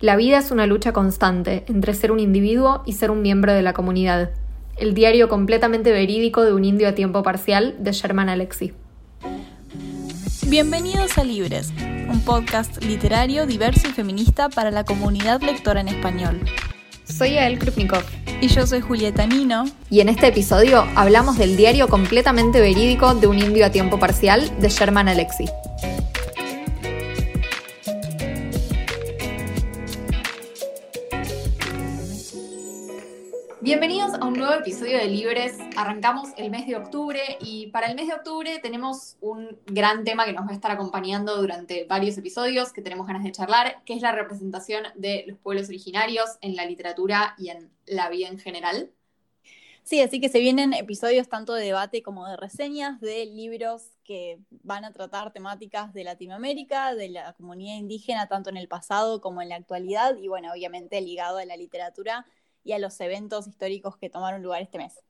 La vida es una lucha constante entre ser un individuo y ser un miembro de la comunidad. El diario completamente verídico de un indio a tiempo parcial de Sherman Alexie. Bienvenidos a Libres, un podcast literario diverso y feminista para la comunidad lectora en español. Soy Ael Krupnikov. Y yo soy Julieta Nino. Y en este episodio hablamos del diario completamente verídico de un indio a tiempo parcial de Sherman Alexie. Bienvenidos a un nuevo episodio de Libres. Arrancamos el mes de octubre y para el mes de octubre tenemos un gran tema que nos va a estar acompañando durante varios episodios que tenemos ganas de charlar, que es la representación de los pueblos originarios en la literatura y en la vida en general. Sí, así que se vienen episodios tanto de debate como de reseñas de libros que van a tratar temáticas de Latinoamérica, de la comunidad indígena, tanto en el pasado como en la actualidad, y bueno, obviamente ligado a la literatura y a los eventos históricos que tomaron lugar este mes.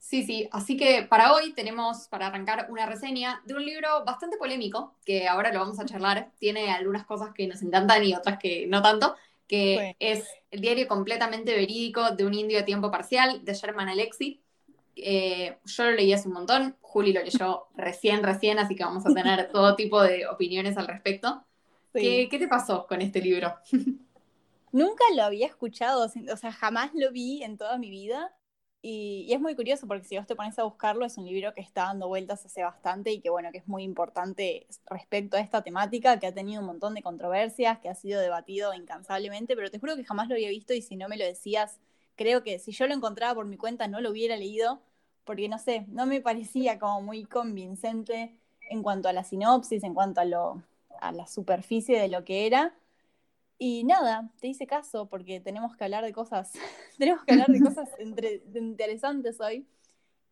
Sí, sí, así que para hoy tenemos para arrancar una reseña de un libro bastante polémico, que ahora lo vamos a charlar, tiene algunas cosas que nos encantan y otras que no tanto, que es el diario completamente verídico de un indio a tiempo parcial de Sherman Alexi. Eh, yo lo leí hace un montón, Juli lo leyó recién, recién, así que vamos a tener todo tipo de opiniones al respecto. ¿Qué, ¿Qué te pasó con este libro? Nunca lo había escuchado, o sea, jamás lo vi en toda mi vida. Y, es muy curioso porque si vos te pones a buscarlo, es un libro que está dando vueltas hace bastante y que, bueno, que es muy importante respecto a esta temática, que ha tenido un montón de controversias, que ha sido debatido incansablemente, pero te juro que jamás lo había visto y si no me lo decías, creo que si yo lo encontraba por mi cuenta no lo hubiera leído, porque no sé, no me parecía como muy convincente en cuanto a la sinopsis, en cuanto a, lo, a la superficie de lo que era. Y nada, te hice caso porque tenemos que hablar de cosas, tenemos que hablar de cosas interesantes hoy.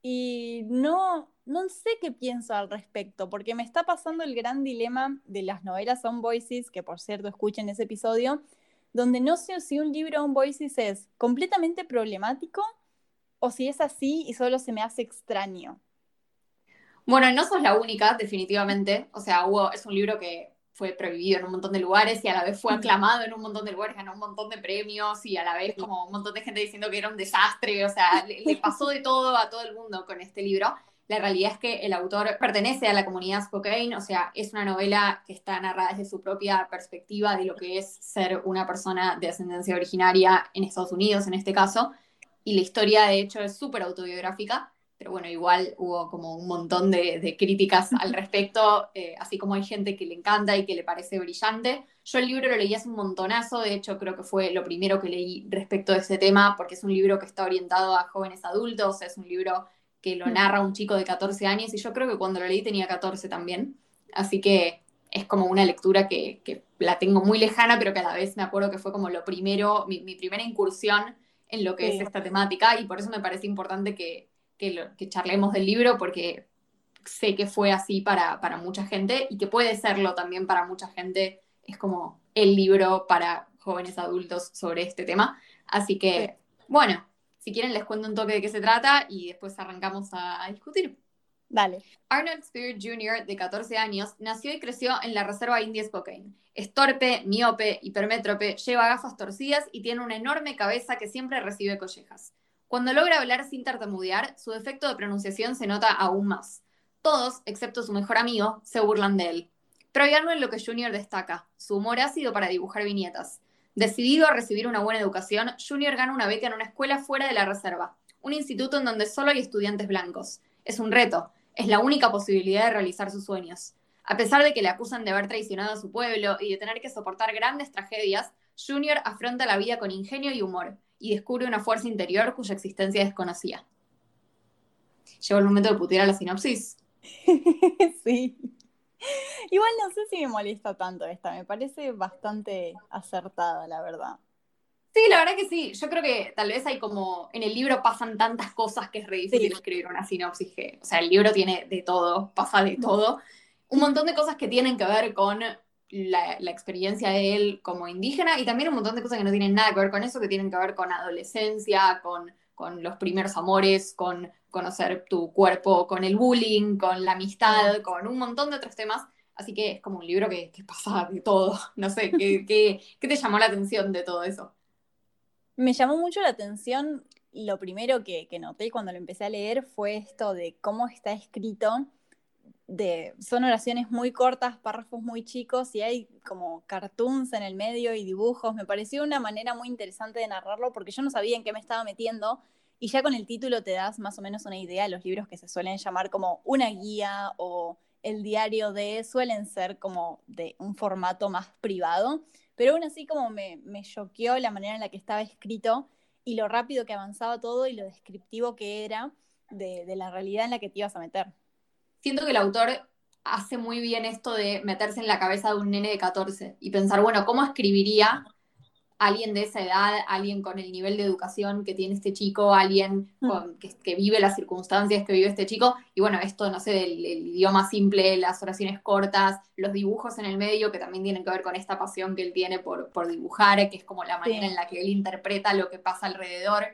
Y no, no sé qué pienso al respecto, porque me está pasando el gran dilema de las novelas on voices, que por cierto escuchen ese episodio, donde no sé si un libro on voices es completamente problemático o si es así y solo se me hace extraño. Bueno, no sos la única, definitivamente. O sea, hubo, es un libro que fue prohibido en un montón de lugares y a la vez fue aclamado en un montón de lugares, ganó un montón de premios y a la vez como un montón de gente diciendo que era un desastre, o sea, le, pasó de todo a todo el mundo con este libro. La realidad es que el autor pertenece a la comunidad Spokane, o sea, es una novela que está narrada desde su propia perspectiva de lo que es ser una persona de ascendencia originaria en Estados Unidos, en este caso, y la historia de hecho es súper autobiográfica pero bueno, igual hubo como un montón de, críticas al respecto, eh, así como hay gente que le encanta y que le parece brillante. Yo el libro lo leí hace un montonazo, de hecho creo que fue lo primero que leí respecto de ese tema, porque es un libro que está orientado a jóvenes adultos, es un libro que lo mm. narra un chico de 14 años y yo creo que cuando lo leí tenía 14 también, así que es como una lectura que, la tengo muy lejana, pero que a la vez me acuerdo que fue como lo primero, mi, primera incursión en lo que es esta temática y por eso me parece importante que que, charlemos del libro porque sé que fue así para, para mucha gente y que puede serlo también para mucha gente. Es como el libro para jóvenes adultos sobre este tema. Así que, bueno, si quieren les cuento un toque de qué se trata y después arrancamos a, discutir. Dale. Arnold Spear Jr., de 14 años, nació y creció en la Reserva India Spokane. Es torpe, miope, hipermétrope, lleva gafas torcidas y tiene una enorme cabeza que siempre recibe collejas. Cuando logra hablar sin tartamudear, su defecto de pronunciación se nota aún más. Todos, excepto su mejor amigo, se burlan de él. Pero hay algo en lo que Junior destaca, su humor ácido para dibujar viñetas. Decidido a recibir una buena educación, Junior gana una beca en una escuela fuera de la reserva, un instituto en donde solo hay estudiantes blancos. Es un reto, es la única posibilidad de realizar sus sueños. A pesar de que le acusan de haber traicionado a su pueblo y de tener que soportar grandes tragedias, Junior afronta la vida con ingenio y humor y descubre una fuerza interior cuya existencia desconocía. Llegó el momento de putear a la sinopsis. sí. Igual no sé si me molesta tanto esta, me parece bastante acertada, la verdad. Sí, la verdad que sí. Yo creo que tal vez hay como. En el libro pasan tantas cosas que es re difícil escribir una sinopsis. Que, o sea, el libro tiene de todo, pasa de todo. Un montón de cosas que tienen que ver con la, experiencia de él como indígena y también un montón de cosas que no tienen nada que ver con eso, que tienen que ver con adolescencia, con, con los primeros amores, con conocer tu cuerpo, con el bullying, con la amistad, con un montón de otros temas. Así que es como un libro que, pasa de todo. No sé, ¿qué, qué, qué te llamó la atención de todo eso? Me llamó mucho la atención, lo primero que, que noté cuando lo empecé a leer fue esto de cómo está escrito de, son oraciones muy cortas, párrafos muy chicos y hay como cartoons en el medio y dibujos. Me pareció una manera muy interesante de narrarlo porque yo no sabía en qué me estaba metiendo y ya con el título te das más o menos una idea. Los libros que se suelen llamar como una guía o el diario de suelen ser como de un formato más privado, pero aún así como me, me choqueó la manera en la que estaba escrito y lo rápido que avanzaba todo y lo descriptivo que era de, de la realidad en la que te ibas a meter siento que el autor hace muy bien esto de meterse en la cabeza de un nene de 14 y pensar, bueno, ¿cómo escribiría alguien de esa edad, alguien con el nivel de educación que tiene este chico, alguien mm. que, vive las circunstancias que vive este chico? Y bueno, esto, no sé, del, idioma simple, las oraciones cortas, los dibujos en el medio, que también tienen que ver con esta pasión que él tiene por, dibujar, que es como la manera en la que él interpreta lo que pasa alrededor.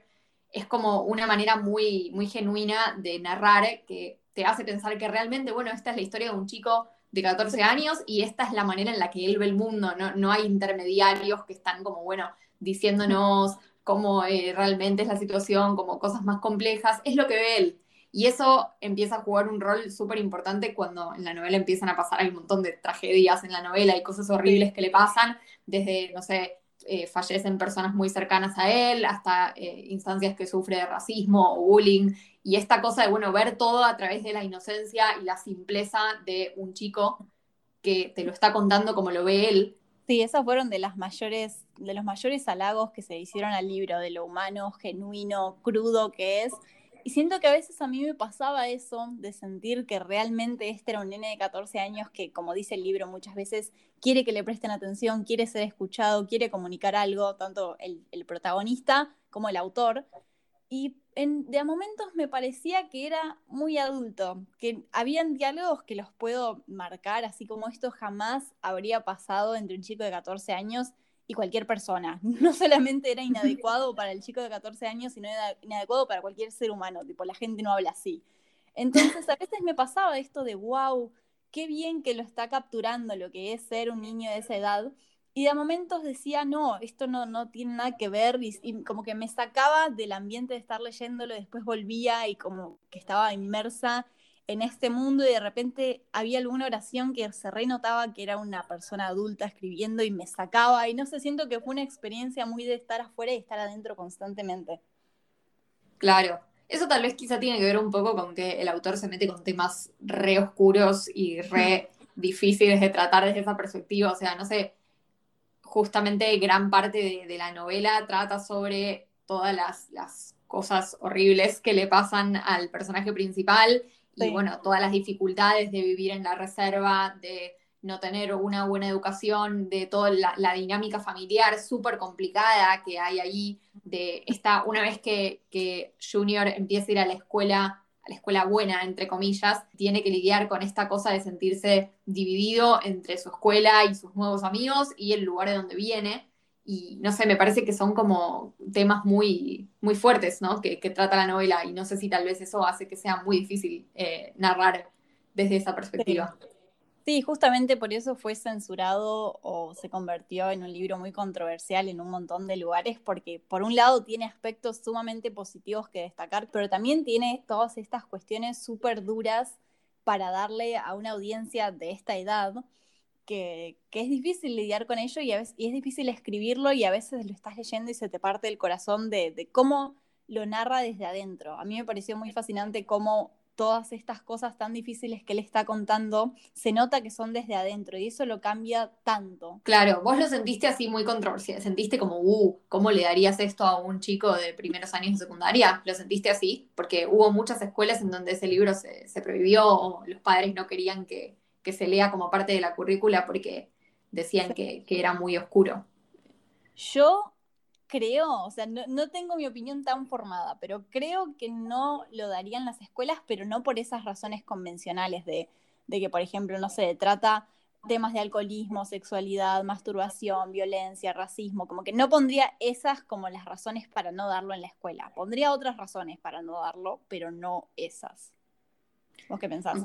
Es como una manera muy, muy genuina de narrar que te hace pensar que realmente, bueno, esta es la historia de un chico de 14 años y esta es la manera en la que él ve el mundo, no, no hay intermediarios que están como, bueno, diciéndonos cómo eh, realmente es la situación, como cosas más complejas, es lo que ve él. Y eso empieza a jugar un rol súper importante cuando en la novela empiezan a pasar, hay un montón de tragedias en la novela y cosas horribles que le pasan, desde, no sé, eh, fallecen personas muy cercanas a él, hasta eh, instancias que sufre de racismo o bullying, y esta cosa de, bueno, ver todo a través de la inocencia y la simpleza de un chico que te lo está contando como lo ve él. Sí, esos fueron de las mayores, de los mayores halagos que se hicieron al libro, de lo humano, genuino, crudo que es. Y siento que a veces a mí me pasaba eso, de sentir que realmente este era un nene de 14 años que, como dice el libro, muchas veces quiere que le presten atención, quiere ser escuchado, quiere comunicar algo, tanto el, protagonista como el autor. Y de a momentos me parecía que era muy adulto, que habían diálogos que los puedo marcar, así como esto jamás habría pasado entre un chico de 14 años y cualquier persona. No solamente era inadecuado para el chico de 14 años, sino era inadecuado para cualquier ser humano, tipo, la gente no habla así. Entonces, a veces me pasaba esto de, wow, qué bien que lo está capturando lo que es ser un niño de esa edad, y de momentos decía, no, esto no, no tiene nada que ver, y, como que me sacaba del ambiente de estar leyéndolo, y después volvía y como que estaba inmersa en este mundo y de repente había alguna oración que se renotaba que era una persona adulta escribiendo y me sacaba, y no sé, siento que fue una experiencia muy de estar afuera y estar adentro constantemente. Claro, eso tal vez quizá tiene que ver un poco con que el autor se mete con temas re oscuros y re difíciles de tratar desde esa perspectiva, o sea, no sé justamente gran parte de, la novela trata sobre todas las, cosas horribles que le pasan al personaje principal y bueno, todas las dificultades de vivir en la reserva, de no tener una buena educación, de toda la, dinámica familiar súper complicada que hay ahí, de esta, una vez que, que Junior empieza a ir a la escuela a la escuela buena, entre comillas, tiene que lidiar con esta cosa de sentirse dividido entre su escuela y sus nuevos amigos y el lugar de donde viene. Y no sé, me parece que son como temas muy, muy fuertes, ¿no? Que, trata la novela y no sé si tal vez eso hace que sea muy difícil eh, narrar desde esa perspectiva. Sí, justamente por eso fue censurado o se convirtió en un libro muy controversial en un montón de lugares, porque por un lado tiene aspectos sumamente positivos que destacar, pero también tiene todas estas cuestiones súper duras para darle a una audiencia de esta edad que, es difícil lidiar con ello y, a veces, y es difícil escribirlo y a veces lo estás leyendo y se te parte el corazón de, de cómo lo narra desde adentro. A mí me pareció muy fascinante cómo todas estas cosas tan difíciles que él está contando, se nota que son desde adentro y eso lo cambia tanto. Claro, vos lo sentiste así muy controversial, sentiste como, uh, ¿cómo le darías esto a un chico de primeros años de secundaria? ¿Lo sentiste así? Porque hubo muchas escuelas en donde ese libro se, prohibió o los padres no querían que, se lea como parte de la currícula porque decían que, que era muy oscuro. Yo creo, o sea, no, tengo mi opinión tan formada, pero creo que no lo darían las escuelas, pero no por esas razones convencionales de, que, por ejemplo, no sé, trata temas de alcoholismo, sexualidad, masturbación, violencia, racismo, como que no pondría esas como las razones para no darlo en la escuela. Pondría otras razones para no darlo, pero no esas. ¿Vos qué pensás?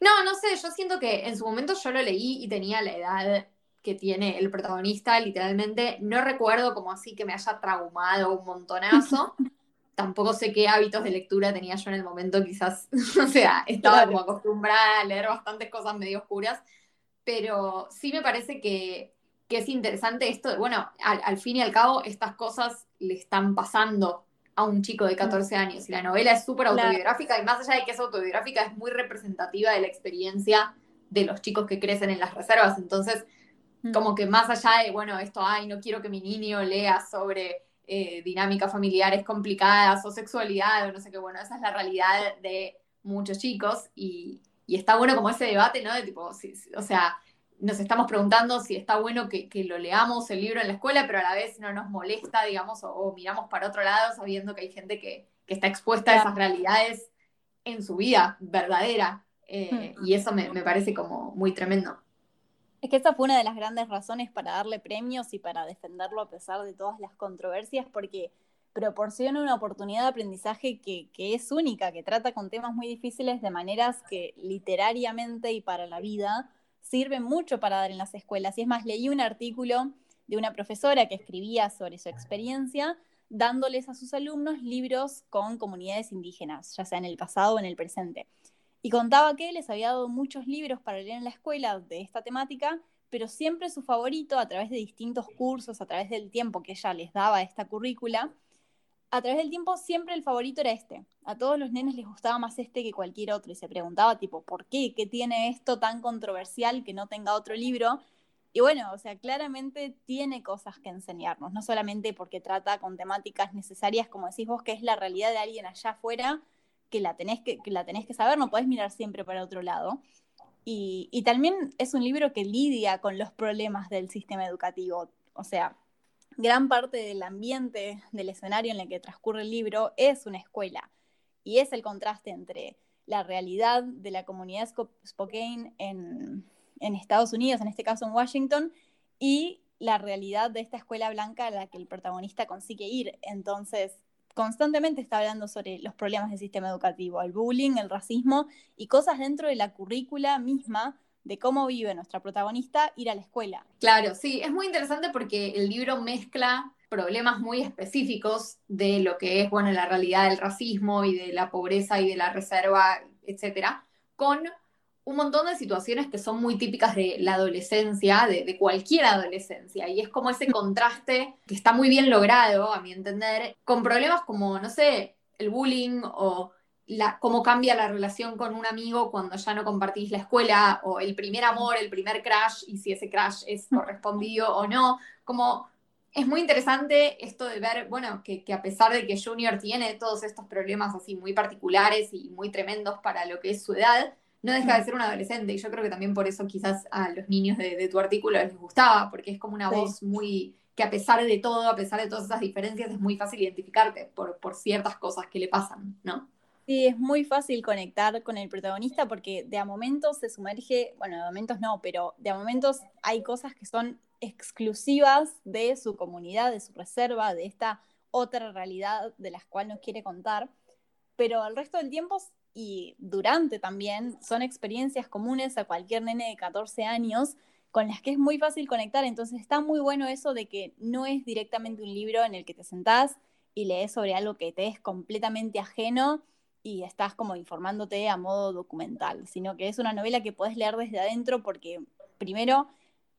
No, no sé, yo siento que en su momento yo lo leí y tenía la edad que tiene el protagonista, literalmente. No recuerdo como así que me haya traumado un montonazo. Tampoco sé qué hábitos de lectura tenía yo en el momento, quizás, o sea, estaba como acostumbrada a leer bastantes cosas medio oscuras, pero sí me parece que, es interesante esto de, bueno, al, fin y al cabo, estas cosas le están pasando a un chico de 14 años y la novela es súper autobiográfica y más allá de que es autobiográfica, es muy representativa de la experiencia de los chicos que crecen en las reservas. Entonces, Mm. Como que más allá de, bueno, esto, ay, no quiero que mi niño lea sobre eh, dinámicas familiares complicadas o sexualidad o no sé qué, bueno, esa es la realidad de muchos chicos y, está bueno como ese debate, ¿no? De tipo, o sea, nos estamos preguntando si está bueno que, lo leamos el libro en la escuela, pero a la vez no nos molesta, digamos, o, miramos para otro lado sabiendo que hay gente que, está expuesta a esas realidades en su vida verdadera. Eh, mm. y eso me, me parece como muy tremendo. Es que esa fue una de las grandes razones para darle premios y para defenderlo a pesar de todas las controversias, porque proporciona una oportunidad de aprendizaje que, es única, que trata con temas muy difíciles de maneras que literariamente y para la vida sirven mucho para dar en las escuelas. Y es más, leí un artículo de una profesora que escribía sobre su experiencia dándoles a sus alumnos libros con comunidades indígenas, ya sea en el pasado o en el presente. Y contaba que les había dado muchos libros para leer en la escuela de esta temática, pero siempre su favorito, a través de distintos cursos, a través del tiempo que ella les daba esta currícula, a través del tiempo siempre el favorito era este. A todos los nenes les gustaba más este que cualquier otro y se preguntaba tipo, ¿por qué? ¿Qué tiene esto tan controversial que no tenga otro libro? Y bueno, o sea, claramente tiene cosas que enseñarnos, no solamente porque trata con temáticas necesarias, como decís vos, que es la realidad de alguien allá afuera, que la tenés que, la tenés que saber, no podés mirar siempre para otro lado. Y, también es un libro que lidia con los problemas del sistema educativo. O sea, gran parte del ambiente, del escenario en el que transcurre el libro es una escuela. Y es el contraste entre la realidad de la comunidad Spokane en, en Estados Unidos, en este caso en Washington, y la realidad de esta escuela blanca a la que el protagonista consigue ir. Entonces, constantemente está hablando sobre los problemas del sistema educativo, el bullying, el racismo y cosas dentro de la currícula misma de cómo vive nuestra protagonista ir a la escuela. Claro, sí, es muy interesante porque el libro mezcla problemas muy específicos de lo que es, bueno, la realidad del racismo y de la pobreza y de la reserva, etcétera, con un montón de situaciones que son muy típicas de la adolescencia, de, cualquier adolescencia, y es como ese contraste que está muy bien logrado, a mi entender, con problemas como, no sé, el bullying o la, cómo cambia la relación con un amigo cuando ya no compartís la escuela, o el primer amor, el primer crash, y si ese crash es correspondido o no, como es muy interesante esto de ver, bueno, que, que, a pesar de que Junior tiene todos estos problemas así muy particulares y muy tremendos para lo que es su edad, no deja de ser un adolescente. Y yo creo que también por eso quizás a los niños de, tu artículo les gustaba, porque es como una voz muy que a pesar de todo, a pesar de todas esas diferencias, es muy fácil identificarte por, por ciertas cosas que le pasan, ¿no? Sí, es muy fácil conectar con el protagonista porque de a momentos se sumerge, bueno, de momentos no, pero de a momentos hay cosas que son exclusivas de su comunidad, de su reserva, de esta otra realidad de la cual nos quiere contar, pero el resto del tiempo y durante también son experiencias comunes a cualquier nene de 14 años con las que es muy fácil conectar. Entonces está muy bueno eso de que no es directamente un libro en el que te sentás y lees sobre algo que te es completamente ajeno y estás como informándote a modo documental, sino que es una novela que puedes leer desde adentro porque primero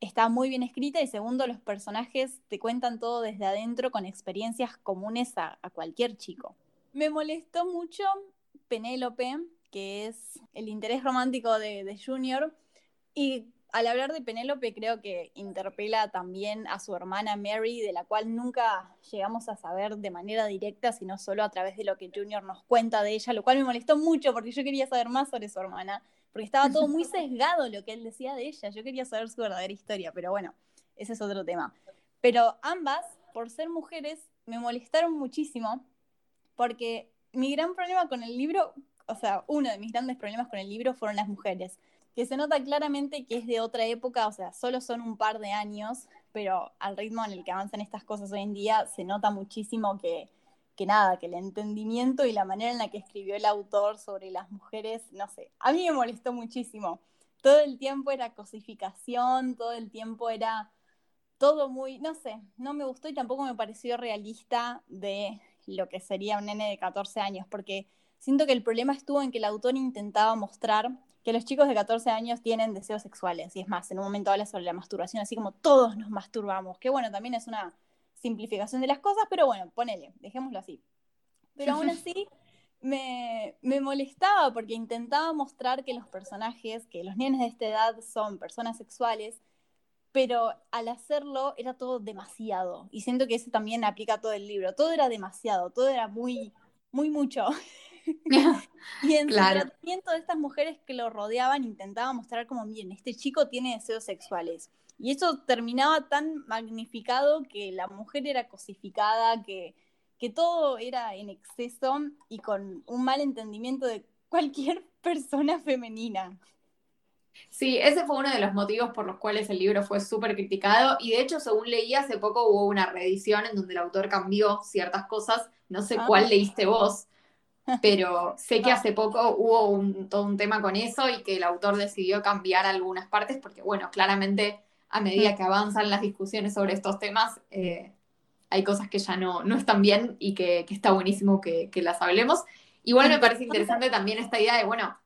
está muy bien escrita y segundo los personajes te cuentan todo desde adentro con experiencias comunes a, cualquier chico. Me molestó mucho Penélope, que es el interés romántico de, Junior. Y al hablar de Penélope creo que interpela también a su hermana Mary, de la cual nunca llegamos a saber de manera directa, sino solo a través de lo que Junior nos cuenta de ella, lo cual me molestó mucho porque yo quería saber más sobre su hermana, porque estaba todo muy sesgado lo que él decía de ella, yo quería saber su verdadera historia, pero bueno, ese es otro tema. Pero ambas, por ser mujeres, me molestaron muchísimo porque mi gran problema con el libro, o sea, uno de mis grandes problemas con el libro fueron las mujeres, que se nota claramente que es de otra época, o sea, solo son un par de años, pero al ritmo en el que avanzan estas cosas hoy en día se nota muchísimo que, que nada, que el entendimiento y la manera en la que escribió el autor sobre las mujeres, no sé, a mí me molestó muchísimo. Todo el tiempo era cosificación, todo el tiempo era todo muy, no sé, no me gustó y tampoco me pareció realista de lo que sería un nene de 14 años, porque siento que el problema estuvo en que el autor intentaba mostrar que los chicos de 14 años tienen deseos sexuales. Y es más, en un momento habla sobre la masturbación, así como todos nos masturbamos, que bueno, también es una simplificación de las cosas, pero bueno, ponele, dejémoslo así. Pero aún así me, me, molestaba porque intentaba mostrar que los personajes, que los nenes de esta edad son personas sexuales, pero al hacerlo era todo demasiado. Y siento que eso también aplica a todo el libro. Todo era demasiado, todo era muy, muy mucho. y en claro. el tratamiento de estas mujeres que lo rodeaban intentaba mostrar como, miren, este chico tiene deseos sexuales. Y eso terminaba tan magnificado que la mujer era cosificada, que, que todo era en exceso y con un mal entendimiento de cualquier persona femenina. Sí, ese fue uno de los motivos por los cuales el libro fue súper criticado y de hecho, según leí hace poco, hubo una reedición en donde el autor cambió ciertas cosas, no sé ah. cuál leíste vos, pero sé que hace poco hubo un, todo un tema con eso y que el autor decidió cambiar algunas partes porque, bueno, claramente a medida mm. que avanzan las discusiones sobre estos temas, eh, hay cosas que ya no, no están bien y que, está buenísimo que, que, las hablemos. Igual me parece interesante también esta idea de, bueno,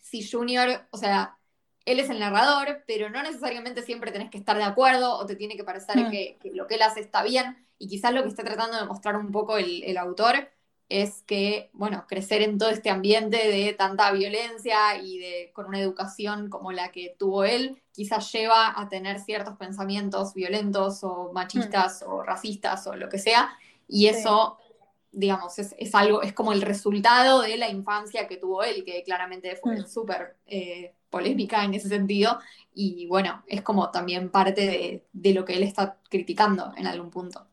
si Junior, o sea, él es el narrador, pero no necesariamente siempre tenés que estar de acuerdo o te tiene que parecer mm. que, lo que él hace está bien. Y quizás lo que está tratando de mostrar un poco el, el autor es que, bueno, crecer en todo este ambiente de tanta violencia y de con una educación como la que tuvo él, quizás lleva a tener ciertos pensamientos violentos o machistas o racistas o lo que sea, y eso, digamos, es, algo, es como el resultado de la infancia que tuvo él, que claramente fue mm. súper eh, polémica en ese sentido, y bueno, es como también parte de, de lo que él está criticando en algún punto.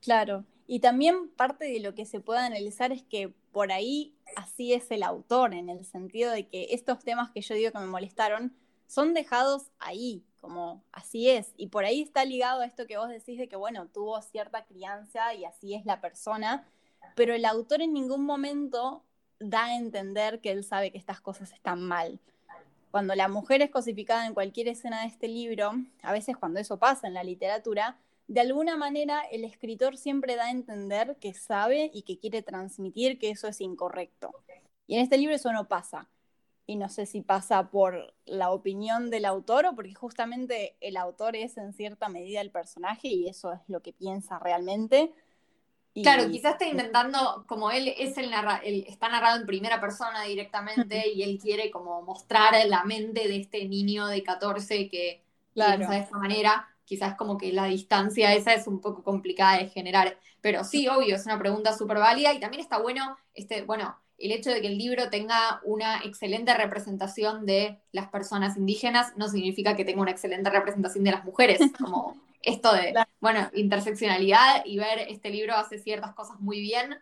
Claro, y también parte de lo que se puede analizar es que por ahí así es el autor, en el sentido de que estos temas que yo digo que me molestaron son dejados ahí, como así es. Y por ahí está ligado a esto que vos decís de que, bueno, tuvo cierta crianza y así es la persona, pero el autor en ningún momento da a entender que él sabe que estas cosas están mal. Cuando la mujer es cosificada en cualquier escena de este libro, a veces cuando eso pasa en la literatura, de alguna manera el escritor siempre da a entender que sabe y que quiere transmitir que eso es incorrecto. Y en este libro eso no pasa. Y no sé si pasa por la opinión del autor o porque justamente el autor es en cierta medida el personaje y eso es lo que piensa realmente. Claro, quizás está intentando, como él es el, está narrado en primera persona directamente y él quiere como mostrar la mente de este niño de 14 que piensa de esta manera quizás como que la distancia esa es un poco complicada de generar. Pero sí, obvio, es una pregunta súper válida y también está bueno, este, bueno, el hecho de que el libro tenga una excelente representación de las personas indígenas no significa que tenga una excelente representación de las mujeres, como esto de, bueno, interseccionalidad y ver este libro hace ciertas cosas muy bien,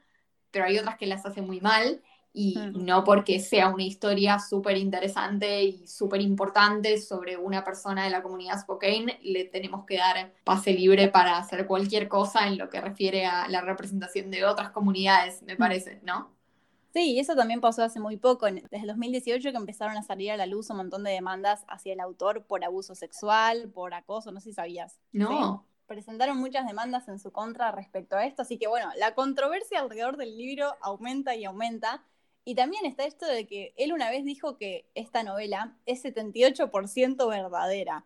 pero hay otras que las hace muy mal y no porque sea una historia súper interesante y súper importante sobre una persona de la comunidad Spokane, le tenemos que dar pase libre para hacer cualquier cosa en lo que refiere a la representación de otras comunidades, me parece, ¿no? Sí, eso también pasó hace muy poco, desde el 2018 que empezaron a salir a la luz un montón de demandas hacia el autor por abuso sexual, por acoso, no sé si sabías. No. presentaron muchas demandas en su contra respecto a esto, así que bueno, la controversia alrededor del libro aumenta y aumenta. Y también está esto de que él una vez dijo que esta novela es 78% verdadera.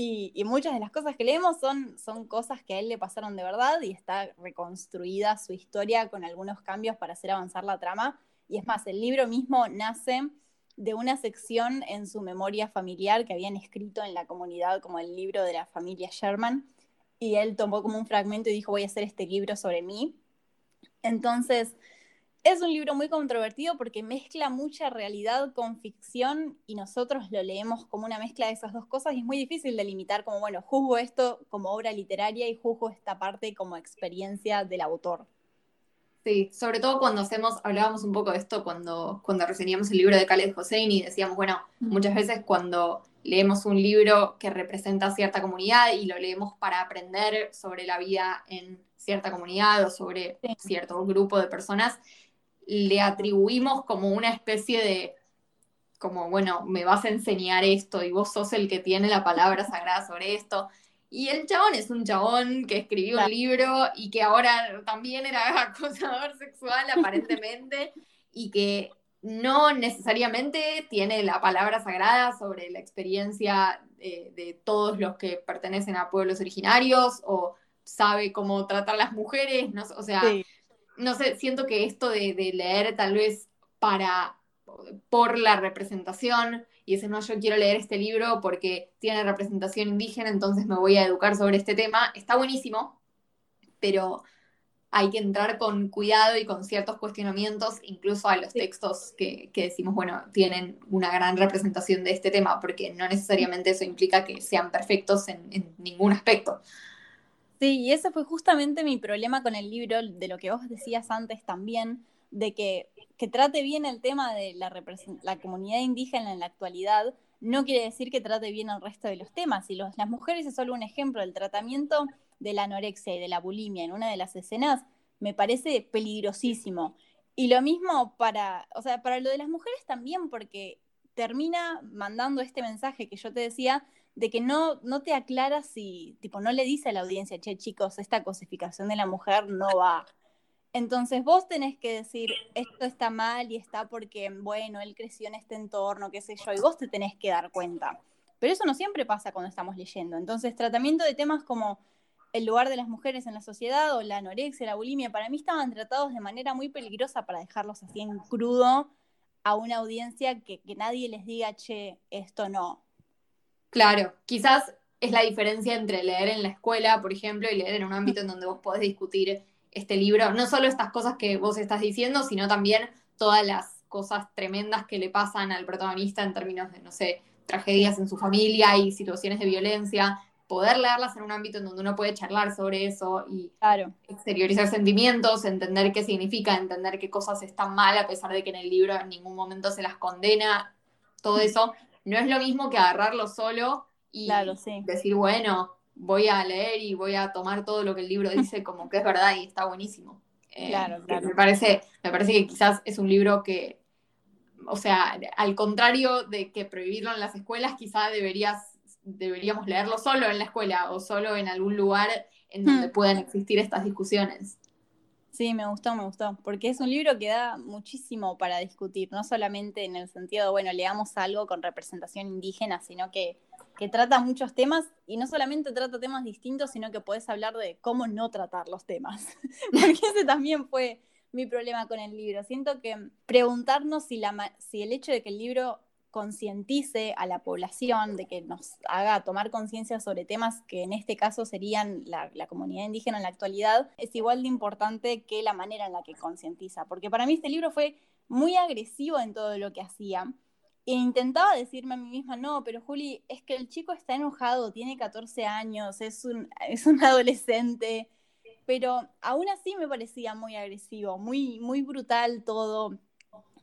Y, muchas de las cosas que leemos son, son cosas que a él le pasaron de verdad y está reconstruida su historia con algunos cambios para hacer avanzar la trama. Y es más, el libro mismo nace de una sección en su memoria familiar que habían escrito en la comunidad como el libro de la familia Sherman. Y él tomó como un fragmento y dijo, voy a hacer este libro sobre mí. Entonces, es un libro muy controvertido porque mezcla mucha realidad con ficción y nosotros lo leemos como una mezcla de esas dos cosas y es muy difícil delimitar como, bueno, juzgo esto como obra literaria y juzgo esta parte como experiencia del autor. Sí, sobre todo cuando hacemos, hablábamos un poco de esto cuando, cuando reseñamos el libro de Khaled Hossein y decíamos, bueno, muchas veces cuando leemos un libro que representa cierta comunidad y lo leemos para aprender sobre la vida en cierta comunidad o sobre cierto grupo de personas, le atribuimos como una especie de, como, bueno, me vas a enseñar esto y vos sos el que tiene la palabra sagrada sobre esto. Y el chabón es un chabón que escribió un libro y que ahora también era acosador sexual aparentemente y que no necesariamente tiene la palabra sagrada sobre la experiencia de, todos los que pertenecen a pueblos originarios o sabe cómo tratar a las mujeres, no, o sea, no sé, siento que esto de, de, leer tal vez para por la representación y decir, no, yo quiero leer este libro porque tiene representación indígena, entonces me voy a educar sobre este tema, está buenísimo, pero hay que entrar con cuidado y con ciertos cuestionamientos, incluso a los textos que, decimos, bueno, tienen una gran representación de este tema, porque no necesariamente eso implica que sean perfectos en, en ningún aspecto. Sí, y ese fue justamente mi problema con el libro, de lo que vos decías antes también, de que, que trate bien el tema de la, la comunidad indígena en la actualidad, no quiere decir que trate bien el resto de los temas. Y los, las mujeres es solo un ejemplo del tratamiento de la anorexia y de la bulimia en una de las escenas, me parece peligrosísimo. Y lo mismo para, o sea, para lo de las mujeres también, porque termina mandando este mensaje que yo te decía de que no, no te aclara si, tipo, no le dice a la audiencia, che, chicos, esta cosificación de la mujer no va. Entonces vos tenés que decir, esto está mal y está porque, bueno, él creció en este entorno, qué sé yo, y vos te tenés que dar cuenta. Pero eso no siempre pasa cuando estamos leyendo. Entonces, tratamiento de temas como el lugar de las mujeres en la sociedad o la anorexia, la bulimia, para mí estaban tratados de manera muy peligrosa para dejarlos así en crudo a una audiencia que, que nadie les diga, che, esto no. Claro, quizás es la diferencia entre leer en la escuela, por ejemplo, y leer en un ámbito en donde vos podés discutir este libro, no solo estas cosas que vos estás diciendo, sino también todas las cosas tremendas que le pasan al protagonista en términos de, no sé, tragedias en su familia y situaciones de violencia, poder leerlas en un ámbito en donde uno puede charlar sobre eso y exteriorizar sentimientos, entender qué significa, entender qué cosas están mal a pesar de que en el libro en ningún momento se las condena, todo eso, no es lo mismo que agarrarlo solo y decir, bueno, voy a leer y voy a tomar todo lo que el libro dice como que es verdad y está buenísimo. Eh, claro, claro. Me parece, me parece que quizás es un libro que, o sea, al contrario de que prohibirlo en las escuelas, quizás deberías, deberíamos leerlo solo en la escuela o solo en algún lugar en donde hmm. puedan existir estas discusiones. Sí, me gustó, me gustó, porque es un libro que da muchísimo para discutir, no solamente en el sentido, bueno, leamos algo con representación indígena, sino que, que trata muchos temas y no solamente trata temas distintos, sino que puedes hablar de cómo no tratar los temas, porque ese también fue mi problema con el libro. Siento que preguntarnos si, la, si el hecho de que el libro concientice a la población, de que nos haga tomar conciencia sobre temas que en este caso serían la, comunidad indígena en la actualidad, es igual de importante que la manera en la que concientiza. Porque para mí este libro fue muy agresivo en todo lo que hacía. E intentaba decirme a mí misma, no, pero Juli, es que el chico está enojado, tiene 14 años, es un, es un adolescente, pero aún así me parecía muy agresivo, muy, muy brutal todo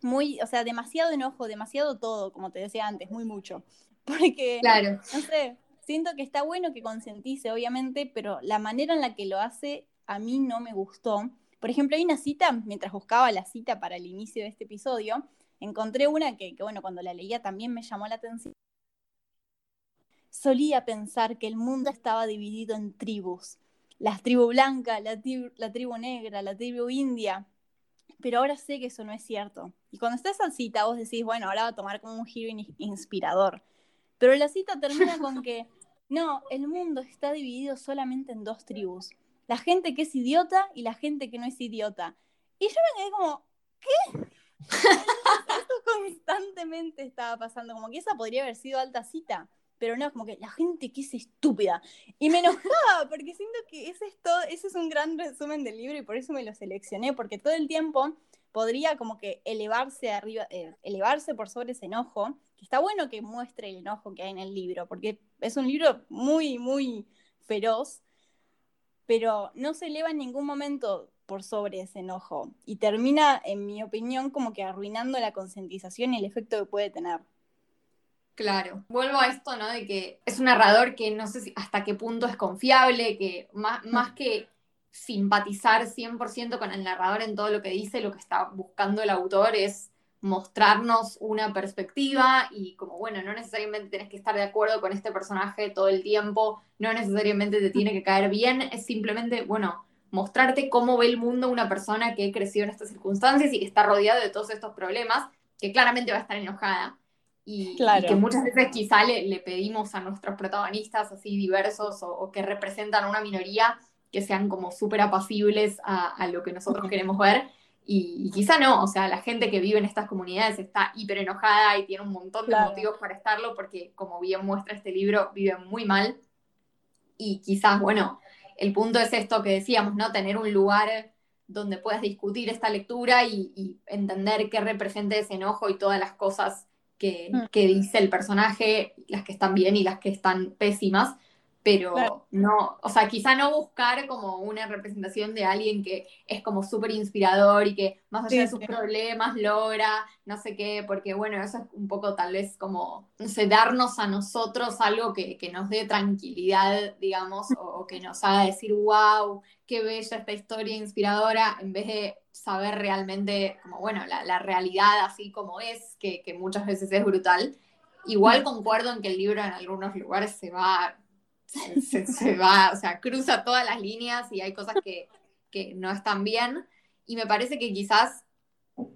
muy, o sea, demasiado enojo, demasiado todo, como te decía antes, muy mucho. Porque, claro. no sé, siento que está bueno que concientice, obviamente, pero la manera en la que lo hace a mí no me gustó. Por ejemplo, hay una cita, mientras buscaba la cita para el inicio de este episodio, encontré una que, que bueno, cuando la leía también me llamó la atención. Solía pensar que el mundo estaba dividido en tribus. La tribu blanca, la, la tribu negra, la tribu india, pero ahora sé que eso no es cierto. Y cuando estás en cita, vos decís, bueno, ahora va a tomar como un giro inspirador. Pero la cita termina con que, no, el mundo está dividido solamente en dos tribus. La gente que es idiota y la gente que no es idiota. Y yo me quedé como, ¿qué? Esto constantemente estaba pasando, como que esa podría haber sido alta cita pero no, como que la gente que es estúpida. Y me enojaba, porque siento que ese es, todo, ese es un gran resumen del libro y por eso me lo seleccioné, porque todo el tiempo podría como que elevarse arriba, eh, elevarse por sobre ese enojo, que está bueno que muestre el enojo que hay en el libro, porque es un libro muy, muy feroz, pero no se eleva en ningún momento por sobre ese enojo y termina, en mi opinión, como que arruinando la concientización y el efecto que puede tener. Claro, vuelvo a esto, ¿no? De que es un narrador que no sé si hasta qué punto es confiable, que más, más que simpatizar 100% con el narrador en todo lo que dice, lo que está buscando el autor es mostrarnos una perspectiva y como, bueno, no necesariamente tienes que estar de acuerdo con este personaje todo el tiempo, no necesariamente te tiene que caer bien, es simplemente, bueno, mostrarte cómo ve el mundo una persona que creció en estas circunstancias y que está rodeado de todos estos problemas, que claramente va a estar enojada. Y, que muchas veces quizá le, pedimos a nuestros protagonistas así diversos o, que representan una minoría que sean como súper apacibles a, lo que nosotros queremos ver. Y, quizá no, o sea, la gente que vive en estas comunidades está hiper enojada y tiene un montón de motivos para estarlo porque, como bien muestra este libro, viven muy mal. Y quizás, bueno, el punto es esto que decíamos, ¿no? Tener un lugar donde puedas discutir esta lectura y, entender qué representa ese enojo y todas las cosas Mm. que, dice el personaje, las que están bien y las que están pésimas, pero no, o sea, quizá no buscar como una representación de alguien que es como súper inspirador y que más allá de sus problemas logra no sé qué, porque bueno, eso es un poco tal vez como, no sé, darnos a nosotros algo que, nos dé tranquilidad, digamos, o, que nos haga decir, wow, qué bella esta historia inspiradora, en vez de saber realmente, como bueno, la, realidad así como es, que, que muchas veces es brutal. Igual concuerdo en que el libro en algunos lugares se va se, va, o sea, cruza todas las líneas y hay cosas que, no están bien. Y me parece que quizás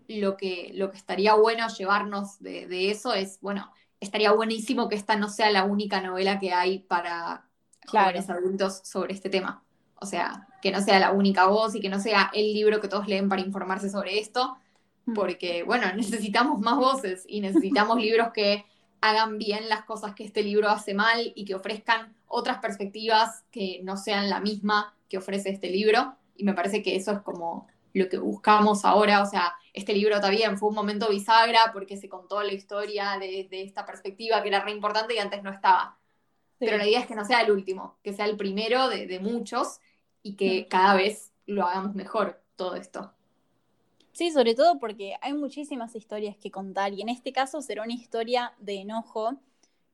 lo que, lo que estaría bueno llevarnos de, eso es, bueno, estaría buenísimo que esta no sea la única novela que hay para jóvenes adultos sobre este tema. O sea, que no sea la única voz y que no sea el libro que todos leen para informarse sobre esto, mm. porque, bueno, necesitamos más voces y necesitamos libros que hagan bien las cosas que este libro hace mal y que ofrezcan otras perspectivas que no sean la misma que ofrece este libro. Y me parece que eso es como lo que buscamos ahora. O sea, este libro también fue un momento bisagra porque se contó la historia de, esta perspectiva que era re importante y antes no estaba. Pero la idea es que no sea el último, que sea el primero de, de muchos y que cada vez lo hagamos mejor todo esto. Sí, sobre todo porque hay muchísimas historias que contar y en este caso será una historia de enojo,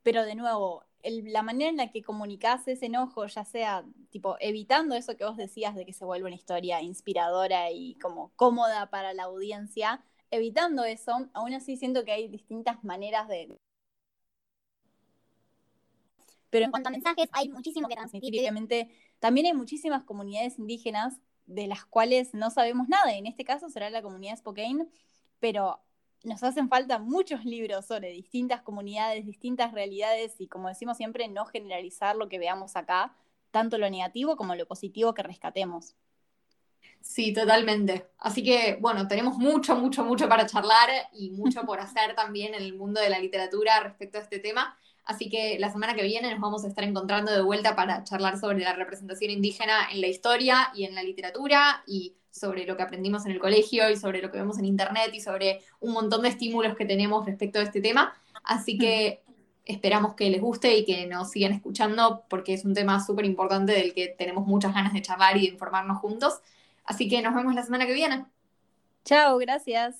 pero de nuevo, la manera en la que comunicas ese enojo, ya sea tipo evitando eso que vos decías de que se vuelva una historia inspiradora y como cómoda para la audiencia, evitando eso, aún así siento que hay distintas maneras de... Pero en cuanto a mensajes, hay muchísimo que transmitir. Obviamente, también hay muchísimas comunidades indígenas de las cuales no sabemos nada. En este caso será la comunidad Spokane, pero nos hacen falta muchos libros sobre distintas comunidades, distintas realidades y como decimos siempre, no generalizar lo que veamos acá, tanto lo negativo como lo positivo que rescatemos. Sí, totalmente. Así que, bueno, tenemos mucho, mucho, mucho para charlar y mucho por hacer también en el mundo de la literatura respecto a este tema. Así que la semana que viene nos vamos a estar encontrando de vuelta para charlar sobre la representación indígena en la historia y en la literatura y sobre lo que aprendimos en el colegio y sobre lo que vemos en internet y sobre un montón de estímulos que tenemos respecto a este tema. Así que esperamos que les guste y que nos sigan escuchando porque es un tema súper importante del que tenemos muchas ganas de charlar y de informarnos juntos. Así que nos vemos la semana que viene. Chao, gracias.